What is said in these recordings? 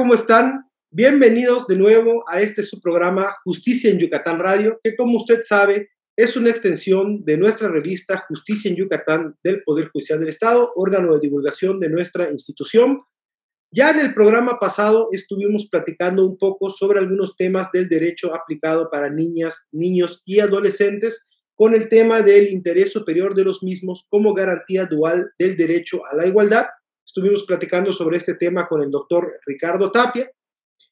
¿cómo están? Bienvenidos de nuevo a este su programa Justicia en Yucatán Radio, que como usted sabe es una extensión de nuestra revista Justicia en Yucatán del Poder Judicial del Estado, órgano de divulgación de nuestra institución. Ya en el programa pasado estuvimos platicando un poco sobre algunos temas del derecho aplicado para niñas, niños y adolescentes con el tema del interés superior de los mismos como garantía dual del derecho a la igualdad. Estuvimos platicando sobre este tema con el doctor Ricardo Tapia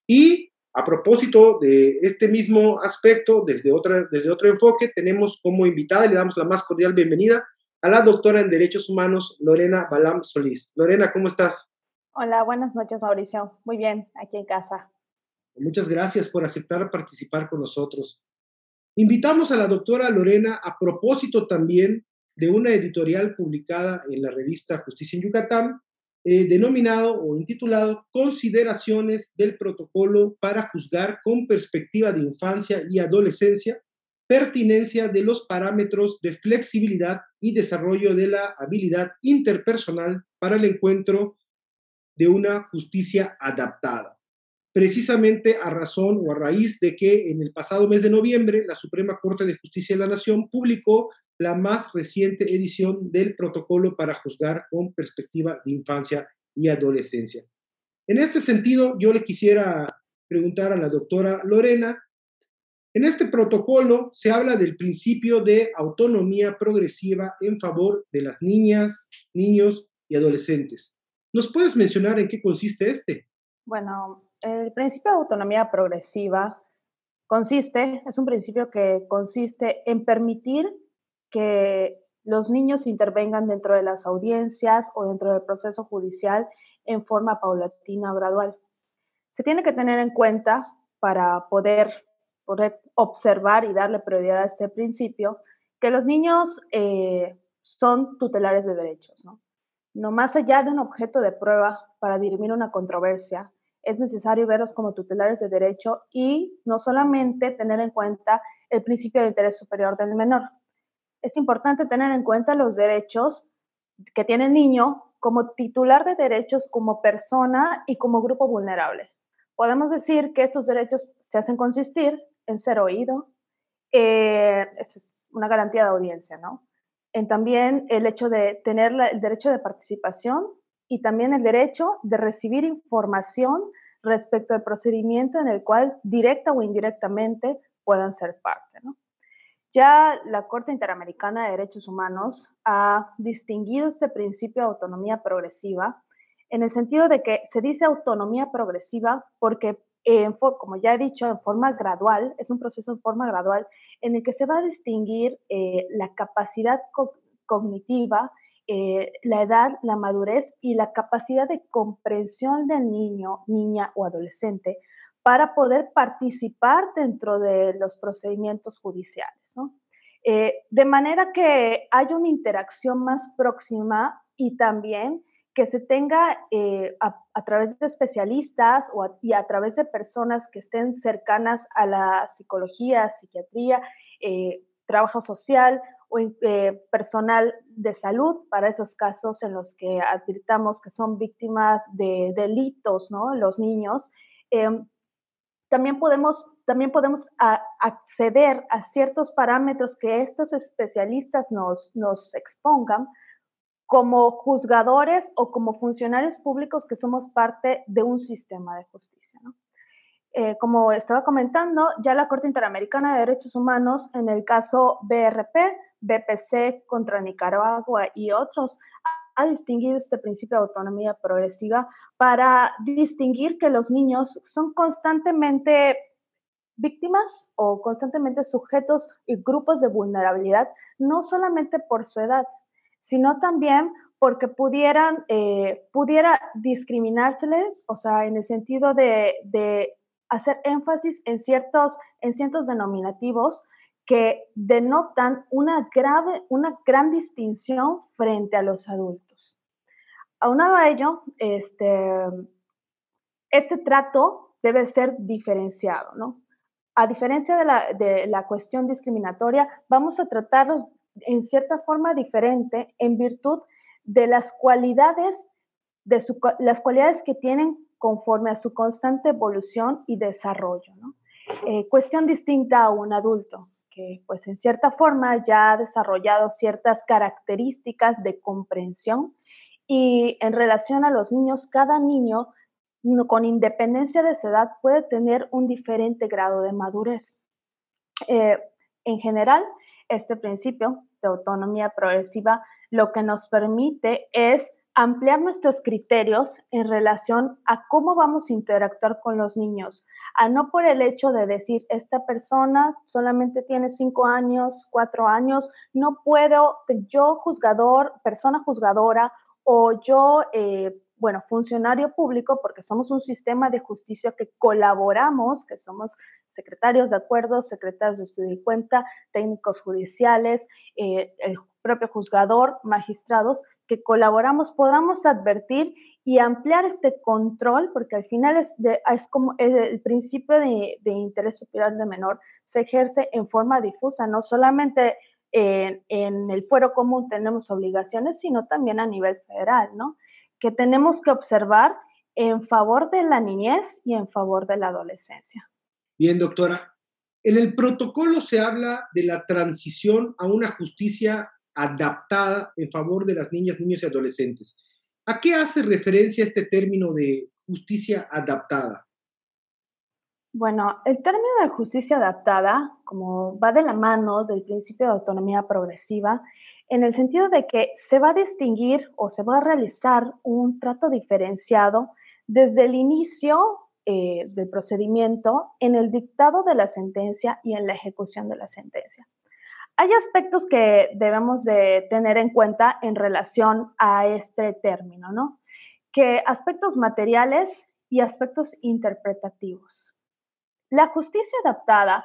y a propósito de este mismo aspecto, desde, otra, desde otro enfoque, tenemos como invitada, le damos la más cordial bienvenida a la doctora en Derechos Humanos, Lorena Balam Solís. Lorena, ¿cómo estás? Hola, buenas noches, Mauricio. Muy bien, aquí en casa. Muchas gracias por aceptar participar con nosotros. Invitamos a la doctora Lorena a propósito también de una editorial publicada en la revista Justicia en Yucatán, eh, denominado o intitulado Consideraciones del Protocolo para juzgar con perspectiva de infancia y adolescencia, pertinencia de los parámetros de flexibilidad y desarrollo de la habilidad interpersonal para el encuentro de una justicia adaptada. Precisamente a razón o a raíz de que en el pasado mes de noviembre la Suprema Corte de Justicia de la Nación publicó la más reciente edición del protocolo para juzgar con perspectiva de infancia y adolescencia. En este sentido, yo le quisiera preguntar a la doctora Lorena, en este protocolo se habla del principio de autonomía progresiva en favor de las niñas, niños y adolescentes. ¿Nos puedes mencionar en qué consiste este? Bueno, el principio de autonomía progresiva consiste, es un principio que consiste en permitir que los niños intervengan dentro de las audiencias o dentro del proceso judicial en forma paulatina o gradual. Se tiene que tener en cuenta para poder, observar y darle prioridad a este principio que los niños eh, son tutelares de derechos. ¿no? no más allá de un objeto de prueba para dirimir una controversia, es necesario verlos como tutelares de derecho y no solamente tener en cuenta el principio de interés superior del menor, es importante tener en cuenta los derechos que tiene el niño como titular de derechos, como persona y como grupo vulnerable. Podemos decir que estos derechos se hacen consistir en ser oído, eh, es una garantía de audiencia, ¿no? En también el hecho de tener el derecho de participación y también el derecho de recibir información respecto al procedimiento en el cual directa o indirectamente puedan ser parte, ¿no? Ya la Corte Interamericana de Derechos Humanos ha distinguido este principio de autonomía progresiva en el sentido de que se dice autonomía progresiva porque, como ya he dicho, en forma gradual, es un proceso en forma gradual en el que se va a distinguir eh, la capacidad cognitiva, eh, la edad, la madurez y la capacidad de comprensión del niño, niña o adolescente para poder participar dentro de los procedimientos judiciales. Eh, de manera que haya una interacción más próxima y también que se tenga eh, a, través de especialistas o y a través de personas que estén cercanas a la psicología, psiquiatría, eh, trabajo social o personal de salud para esos casos en los que advirtamos que son víctimas de delitos. Los niños, también podemos, también podemos acceder a ciertos parámetros que estos especialistas nos, nos expongan como juzgadores o como funcionarios públicos que somos parte de un sistema de justicia. Eh, como estaba comentando, ya la Corte Interamericana de Derechos Humanos, en el caso BRP, BPC contra Nicaragua y otros, ha distinguido este principio de autonomía progresiva para distinguir que los niños son constantemente víctimas o constantemente sujetos y grupos de vulnerabilidad, no solamente por su edad, sino también porque pudieran, eh, pudiera discriminárseles, o sea, en el sentido de, de hacer énfasis en ciertos, en ciertos denominativos que denotan una, grave, una gran distinción frente a los adultos. Aunado a ello, este, este trato debe ser diferenciado, ¿no? A diferencia de la, de la cuestión discriminatoria, vamos a tratarlos en cierta forma diferente en virtud de las cualidades, de las cualidades que tienen conforme a su constante evolución y desarrollo. Eh, cuestión distinta a un adulto, que pues en cierta forma ya ha desarrollado ciertas características de comprensión y en relación a los niños, cada niño con independencia de su edad puede tener un diferente grado de madurez. Eh, en general, este principio de autonomía progresiva lo que nos permite es ampliar nuestros criterios en relación a cómo vamos a interactuar con los niños, a no por el hecho de decir, esta persona solamente tiene cinco años, cuatro años, no puedo, yo juzgador, persona juzgadora o yo, eh, bueno, funcionario público, porque somos un sistema de justicia que colaboramos, que somos secretarios de acuerdos, secretarios de estudio y cuenta, técnicos judiciales, eh, el propio juzgador, magistrados, que colaboramos, podamos advertir y ampliar este control, porque al final es, es como el principio de, de, interés superior de menor se ejerce en forma difusa, no solamente en, el fuero común tenemos obligaciones, sino también a nivel federal, ¿no? Que tenemos que observar en favor de la niñez y en favor de la adolescencia. Bien, doctora. En el protocolo se habla de la transición a una justicia adaptada en favor de las niñas, niños y adolescentes. ¿A qué hace referencia este término de justicia adaptada? Bueno, el término de justicia adaptada, como va de la mano del principio de autonomía progresiva, en el sentido de que se va a distinguir o se va a realizar un trato diferenciado desde el inicio eh, del procedimiento, en el dictado de la sentencia y en la ejecución de la sentencia. Hay aspectos que debemos de tener en cuenta en relación a este término, ¿no? Que aspectos materiales y aspectos interpretativos. La justicia adaptada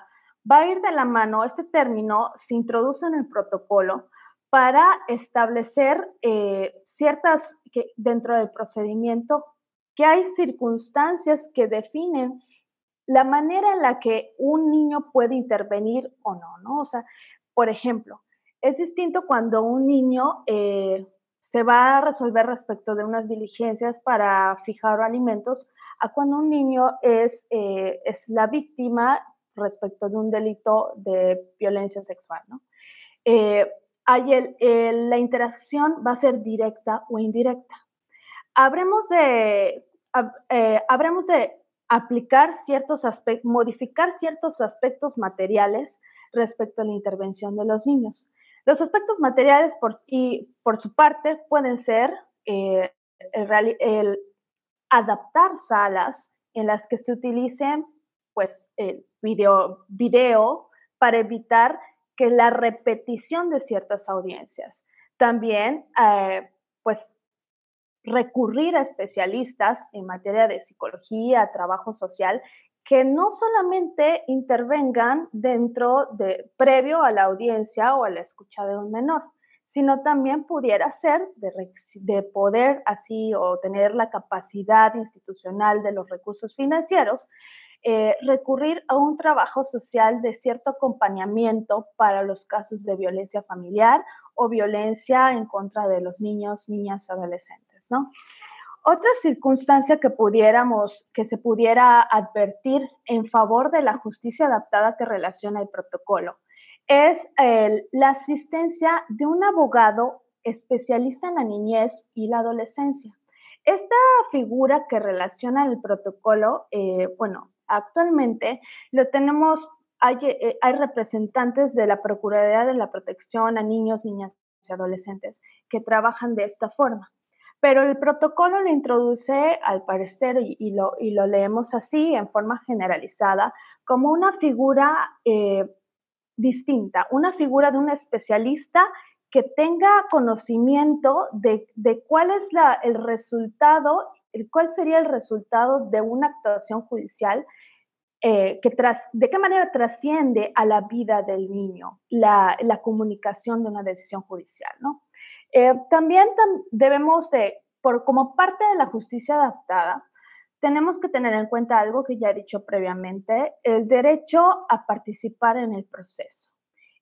va a ir de la mano, este término se introduce en el protocolo para establecer eh, ciertas, que dentro del procedimiento, que hay circunstancias que definen la manera en la que un niño puede intervenir o no, ¿no? O sea, por ejemplo, es distinto cuando un niño eh, se va a resolver respecto de unas diligencias para fijar alimentos a cuando un niño es, eh, es la víctima respecto de un delito de violencia sexual. Eh, la interacción va a ser directa o indirecta. Habremos de, habremos de aplicar ciertos aspectos, modificar ciertos aspectos materiales respecto a la intervención de los niños. Los aspectos materiales, por, y por su parte, pueden ser eh, el, adaptar salas en las que se utilicen pues, el video, video para evitar que la repetición de ciertas audiencias. También, eh, pues, recurrir a especialistas en materia de psicología, trabajo social, que no solamente intervengan dentro de, previo a la audiencia o a la escucha de un menor, sino también pudiera ser de, poder así o tener la capacidad institucional de los recursos financieros, eh, recurrir a un trabajo social de cierto acompañamiento para los casos de violencia familiar o violencia en contra de los niños, niñas o adolescentes, ¿no? Otra circunstancia que pudiéramos, que se pudiera advertir en favor de la justicia adaptada que relaciona el protocolo es la asistencia de un abogado especialista en la niñez y la adolescencia. Esta figura que relaciona el protocolo, eh, bueno, actualmente lo tenemos, hay, eh, hay representantes de la Procuraduría de la Protección a Niños, Niñas y Adolescentes que trabajan de esta forma. Pero el protocolo lo introduce, al parecer, y, lo, leemos así, en forma generalizada, como una figura eh, distinta, una figura de un especialista que tenga conocimiento de, cuál es el resultado, cuál sería el resultado de una actuación judicial eh, que tras, de qué manera trasciende a la vida del niño la, comunicación de una decisión judicial, ¿no? Eh, también debemos, por, como parte de la justicia adaptada, tenemos que tener en cuenta algo que ya he dicho previamente, el derecho a participar en el proceso,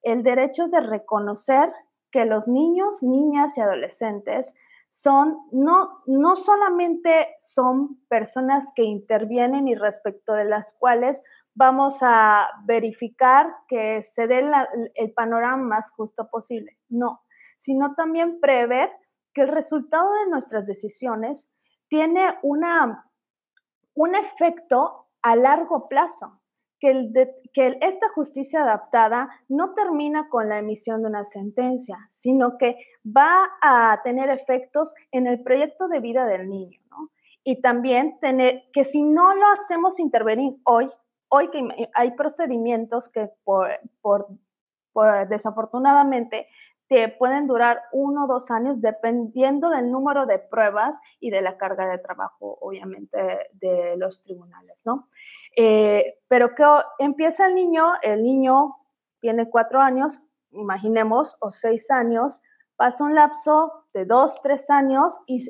el derecho de reconocer que los niños, niñas y adolescentes son, no, no solamente son personas que intervienen y respecto de las cuales vamos a verificar que se dé el panorama más justo posible, no, sino también prever que el resultado de nuestras decisiones tiene una, un efecto a largo plazo que, esta justicia adaptada no termina con la emisión de una sentencia, sino que va a tener efectos en el proyecto de vida del niño. Y también tener que si no lo hacemos intervenir hoy, hoy que hay procedimientos que por desafortunadamente que pueden durar uno o dos años dependiendo del número de pruebas y de la carga de trabajo, obviamente, de los tribunales, ¿no? Eh, pero que empieza el niño, el niño tiene cuatro años, imaginemos, o seis años, pasa un lapso de dos, tres años y,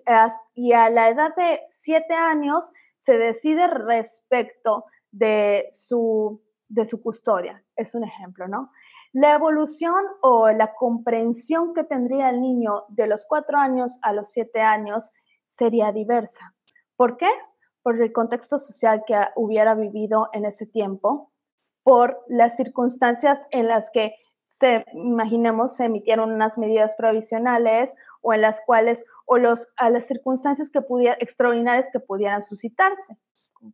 y a la edad de siete años se decide respecto de su, de su custodia. Es un ejemplo, ¿no? La evolución o la comprensión que tendría el niño de los cuatro años a los siete años sería diversa. ¿Por qué? Por el contexto social que hubiera vivido en ese tiempo, por las circunstancias en las que se, imaginemos, se emitieron unas medidas provisionales o en las cuales, o las circunstancias extraordinarias que pudieran suscitarse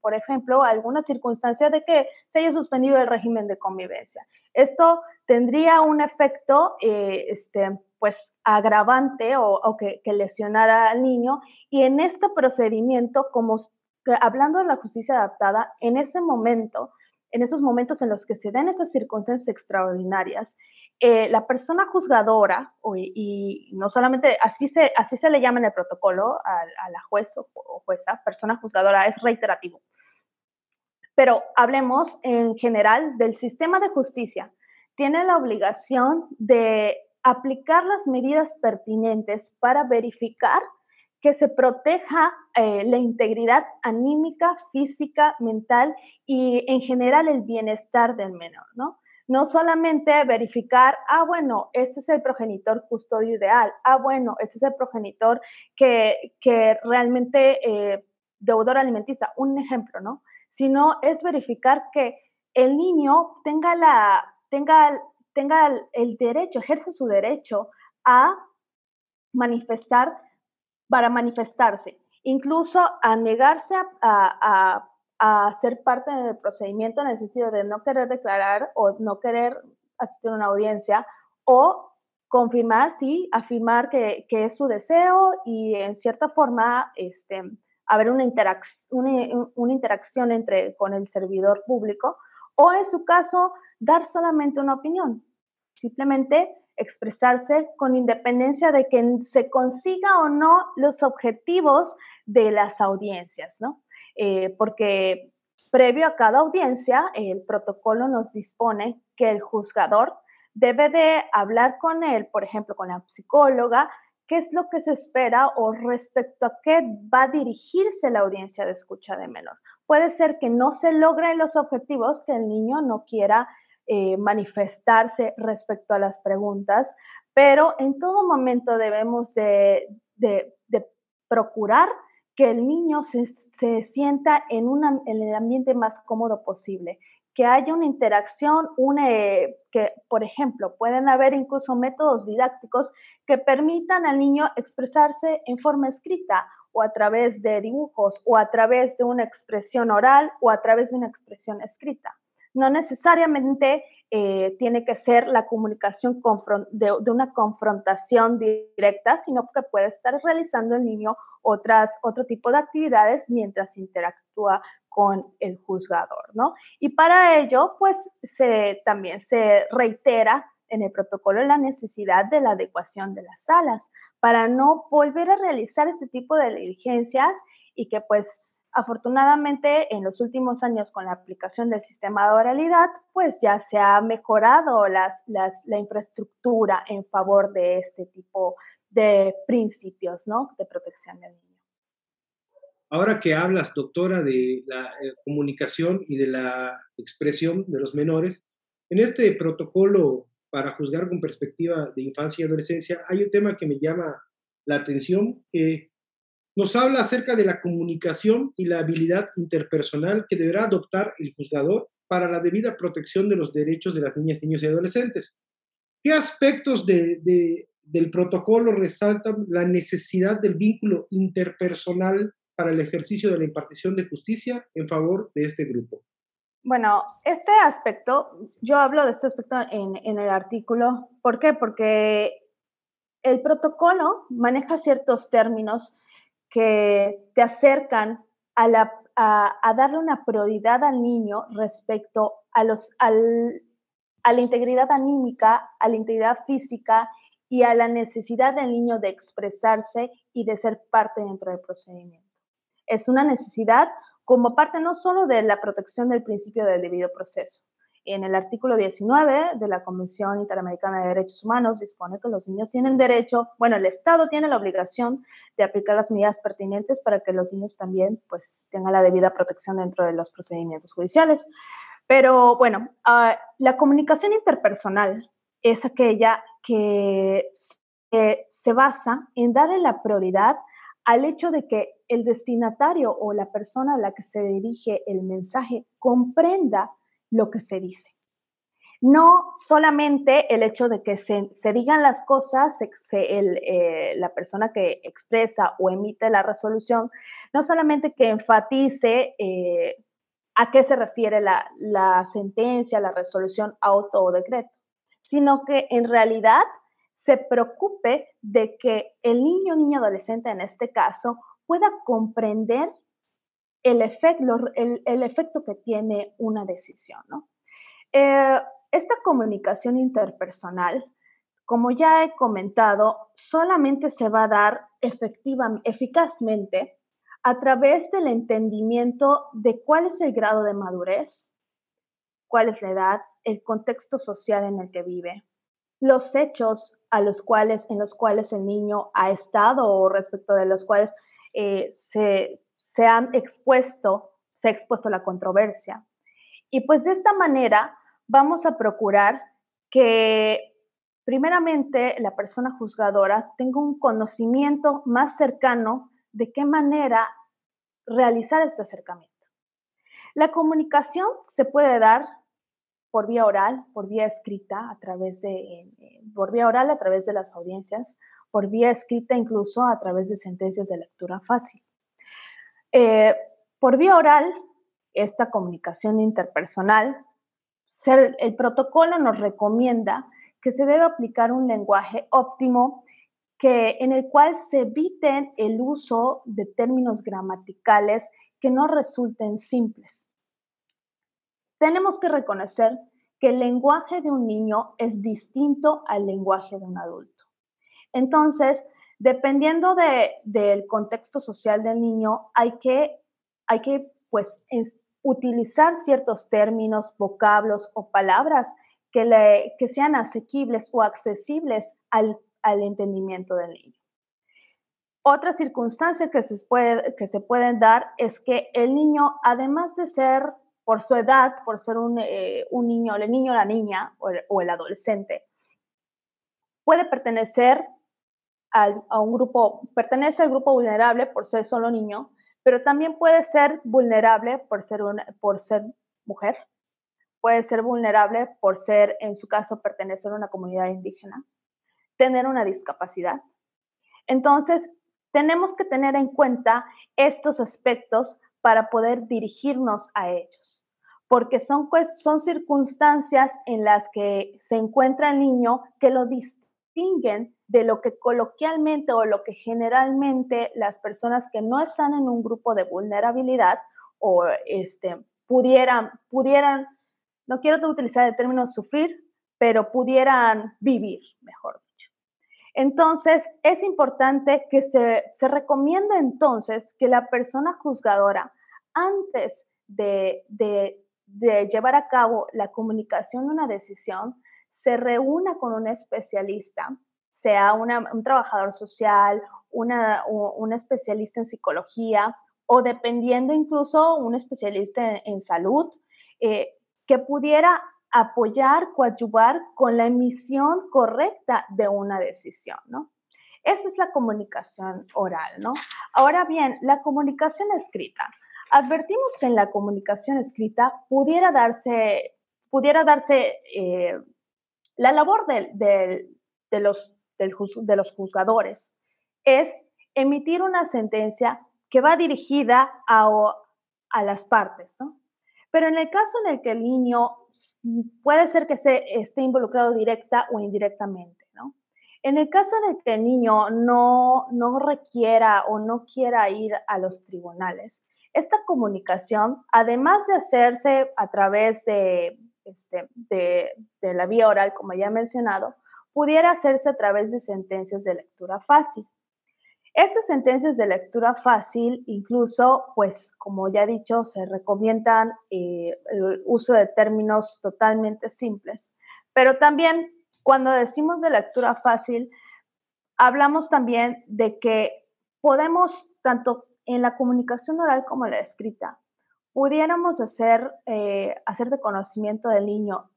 por ejemplo, alguna circunstancia de que se haya suspendido el régimen de convivencia. Esto tendría un efecto, eh, este, pues, agravante o, que, lesionara al niño. Y en este procedimiento, como hablando de la justicia adaptada, en ese momento, en esos momentos en los que se den esas circunstancias extraordinarias, eh, la persona juzgadora, y, no solamente así se, así se le llama en el protocolo a, la juez o, jueza, persona juzgadora, es reiterativo. Pero hablemos en general del sistema de justicia. Tiene la obligación de aplicar las medidas pertinentes para verificar que se proteja eh, la integridad anímica, física, mental y en general el bienestar del menor, ¿no? No solamente verificar, ah, bueno, este es el progenitor custodio ideal, ah, bueno, este es el progenitor que, que realmente eh, deudor alimentista, un ejemplo, ¿no? Sino es verificar que el niño tenga, la, tenga, tenga el derecho, ejerce su derecho a manifestar, para manifestarse, incluso a negarse a a ser parte del procedimiento en el sentido de no querer declarar o no querer asistir a una audiencia o confirmar, sí, afirmar que, que es su deseo y en cierta forma este, haber una, una, una, interacción entre, con el servidor público o en su caso dar solamente una opinión, simplemente expresarse con independencia de que se consiga o no los objetivos de las audiencias, ¿no? Eh, porque previo a cada audiencia, el protocolo nos dispone que el juzgador debe de hablar con él, por ejemplo, con la psicóloga, qué es lo que se espera o respecto a qué va a dirigirse la audiencia de escucha de menor. Puede ser que no se logren los objetivos, que el niño no quiera eh, manifestarse respecto a las preguntas, pero en todo momento debemos de procurar que el niño se, sienta en, en, el ambiente más cómodo posible, que haya una interacción, una, eh, que, por ejemplo, pueden haber incluso métodos didácticos que permitan al niño expresarse en forma escrita o a través de dibujos o a través de una expresión oral o a través de una expresión escrita. No necesariamente eh, tiene que ser la comunicación de, una confrontación directa, sino que puede estar realizando el niño otras, otro tipo de actividades mientras interactúa con el juzgador, ¿no? Y para ello, pues se, también se reitera en el protocolo la necesidad de la adecuación de las salas para no volver a realizar este tipo de diligencias y que pues Afortunadamente, en los últimos años, con la aplicación del sistema de oralidad, pues ya se ha mejorado las, la infraestructura en favor de este tipo de principios ¿no? de protección del niño. Ahora que hablas, doctora, de la eh, comunicación y de la expresión de los menores, en este protocolo para juzgar con perspectiva de infancia y adolescencia hay un tema que me llama la atención, que nos habla acerca de la comunicación y la habilidad interpersonal que deberá adoptar el juzgador para la debida protección de los derechos de las niñas, niños y adolescentes. ¿Qué aspectos del protocolo resaltan la necesidad del vínculo interpersonal para el ejercicio de la impartición de justicia en favor de este grupo? Bueno, este aspecto, yo hablo de este aspecto en, en el artículo. ¿Por qué? Porque el protocolo maneja ciertos términos que te acercan a, darle una prioridad al niño respecto a, los, a la integridad anímica, a la integridad física y a la necesidad del niño de expresarse y de ser parte dentro del procedimiento. Es una necesidad como parte no solo de la protección del principio del debido proceso, en el artículo 19 de la Convención Interamericana de Derechos Humanos dispone que los niños tienen derecho, bueno, el Estado tiene la obligación de aplicar las medidas pertinentes para que los niños también pues tengan la debida protección dentro de los procedimientos judiciales. Pero bueno, ah, la comunicación interpersonal es aquella que se basa en darle la prioridad al hecho de que el destinatario o la persona a la que se dirige el mensaje comprenda lo que se dice. No solamente el hecho de que se, digan las cosas, eh, la persona que expresa o emite la resolución, no solamente que enfatice eh, a qué se refiere la, la sentencia, la resolución, auto o decreto, sino que en realidad se preocupe de que el niño o niña adolescente en este caso pueda comprender el, efecto, el, efecto que tiene una decisión. Eh, esta comunicación interpersonal, como ya he comentado, solamente se va a dar efectivamente, eficazmente a través del entendimiento de cuál es el grado de madurez, cuál es la edad, el contexto social en el que vive, los hechos a los cuales, en los cuales el niño ha estado o respecto de los cuales eh, se, se han expuesto, se ha expuesto la controversia. Y pues de esta manera vamos a procurar que primeramente la persona juzgadora tenga un conocimiento más cercano de qué manera realizar este acercamiento. La comunicación se puede dar por vía oral, por vía escrita, a través de, por vía oral a través de las audiencias, por vía escrita incluso a través de sentencias de lectura fácil. Eh, por vía oral, esta comunicación interpersonal, el protocolo nos recomienda que se debe aplicar un lenguaje óptimo que, en el cual se eviten el uso de términos gramaticales que no resulten simples. Tenemos que reconocer que el lenguaje de un niño es distinto al lenguaje de un adulto. Entonces, Dependiendo del contexto social del niño, hay que, hay que pues, utilizar ciertos términos, vocablos o palabras que, le, que sean asequibles o accesibles al, al, entendimiento del niño. Otra circunstancia que se, puede, que se pueden dar es que el niño, además de ser por su edad, por ser un, eh, un niño, el niño o la niña o el adolescente, puede pertenecer a un grupo, pertenece al grupo vulnerable por ser solo niño, pero también puede ser vulnerable por ser, por ser mujer, puede ser vulnerable por ser, en su caso, pertenecer a una comunidad indígena, tener una discapacidad. Entonces, tenemos que tener en cuenta estos aspectos para poder dirigirnos a ellos, porque son, son circunstancias en las que se encuentra el niño que lo de lo que coloquialmente o lo que generalmente las personas que no están en un grupo de vulnerabilidad o este, pudieran, pudieran, no quiero utilizar el término sufrir, pero pudieran vivir, mejor dicho. Entonces, es importante que se, se recomienda entonces que la persona juzgadora, antes de, de, de llevar a cabo la comunicación de una decisión, se reúna con un especialista sea un trabajador social, una, un especialista en psicología o dependiendo incluso un especialista en, salud, eh, que pudiera apoyar, coadyuvar con la emisión correcta de una decisión, ¿no? Esa es la comunicación oral, ¿no? Ahora bien, la comunicación escrita. Advertimos que en la comunicación escrita pudiera darse, pudiera darse eh, la labor de, los, de juzgadores es emitir una sentencia que va dirigida a, las partes, ¿no? Pero en el caso en el que el niño puede ser que se esté involucrado directa o indirectamente, ¿no? En el caso el que el niño no requiera o no quiera ir a los tribunales, esta comunicación, además de hacerse a través de, este, de, la vía oral, como ya he mencionado, pudiera hacerse a través de sentencias de lectura fácil. Estas sentencias de lectura fácil, incluso, pues, como ya he dicho, se recomiendan eh, el uso de términos totalmente simples. Pero también, cuando decimos de lectura fácil, hablamos también de que podemos, tanto en la comunicación oral como en la escrita, pudiéramos hacer, eh, hacer de conocimiento del niño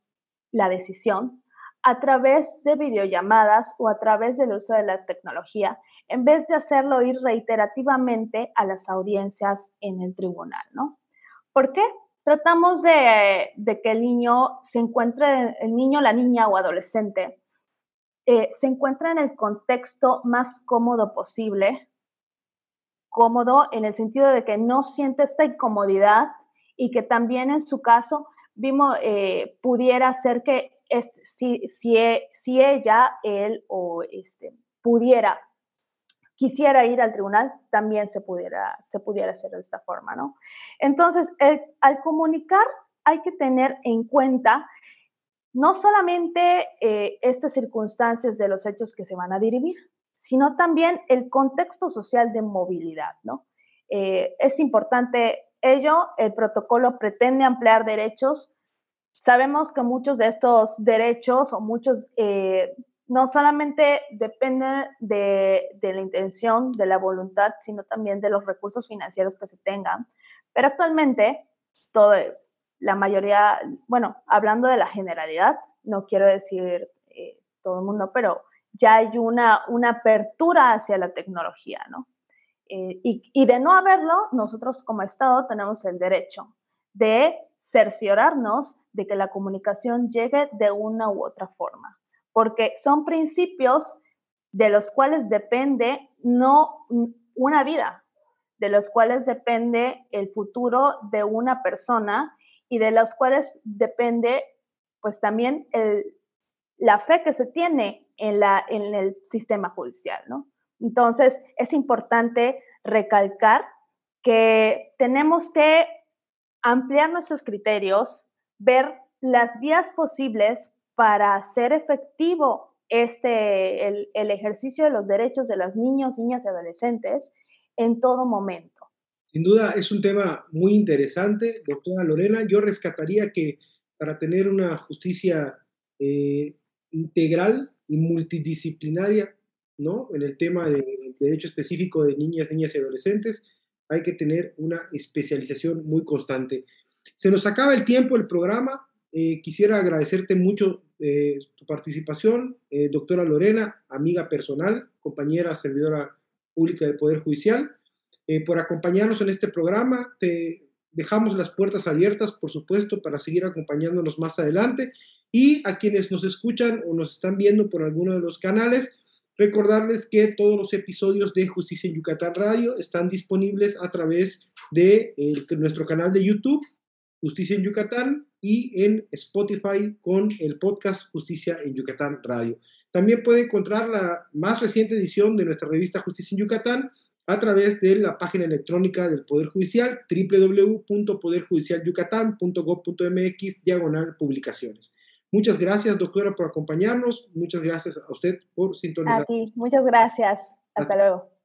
la decisión a través de videollamadas o a través del uso de la tecnología en vez de hacerlo ir reiterativamente a las audiencias en el tribunal, ¿no? ¿Por qué? Tratamos de, que el niño se encuentre, el niño, la niña o adolescente, eh, se encuentre en el contexto más cómodo posible, cómodo en el sentido de que no siente esta incomodidad y que también en su caso vimos, eh, pudiera ser que si, si, si, ella, él o este, pudiera quisiera ir al tribunal, también se pudiera, se pudiera hacer de esta forma, ¿no? Entonces, al comunicar hay que tener en cuenta no solamente eh, estas circunstancias de los hechos que se van a dirimir, sino también el contexto social de movilidad, ¿no? Eh, es importante ello, el protocolo pretende ampliar derechos. Sabemos que muchos de estos derechos o muchos eh, no solamente depende de, la intención, de la voluntad, sino también de los recursos financieros que se tengan. Pero actualmente, todo, la mayoría, bueno, hablando de la generalidad, no quiero decir eh, todo el mundo, pero ya hay una, una apertura hacia la tecnología, ¿no? Eh, y, y de no haberlo, nosotros como Estado tenemos el derecho de cerciorarnos de que la comunicación llegue de una u otra forma porque son principios de los cuales depende no una vida, de los cuales depende el futuro de una persona y de los cuales depende pues también la fe que se tiene en, la, en el sistema judicial, ¿no? Entonces, es importante recalcar que tenemos que ampliar nuestros criterios, ver las vías posibles para hacer efectivo este, el, ejercicio de los derechos de los niños, niñas y adolescentes en todo momento. Sin duda es un tema muy interesante, doctora Lorena. Yo rescataría que para tener una justicia eh, integral y multidisciplinaria, ¿no? En el tema del derecho específico de niñas, niñas y adolescentes, hay que tener una especialización muy constante. Se nos acaba el tiempo el programa. Eh, quisiera agradecerte mucho eh, tu participación, eh, doctora Lorena, amiga personal, compañera servidora pública del Poder Judicial, por acompañarnos en este programa. Te dejamos las puertas abiertas, por supuesto, para seguir acompañándonos más adelante. Y a quienes nos escuchan o nos están viendo por alguno de los canales, recordarles que todos los episodios de Justicia en Yucatán Radio están disponibles a través de nuestro canal de YouTube, Justicia en Yucatán, y en Spotify con el podcast Justicia en Yucatán Radio. También puede encontrar la más reciente edición de nuestra revista Justicia en Yucatán a través de la página electrónica del Poder Judicial www.poderjudicialyucatán.gov.mx diagonal publicaciones. Muchas gracias, doctora, por acompañarnos. Muchas gracias a usted por sintonizar. A ti, muchas gracias. Hasta luego.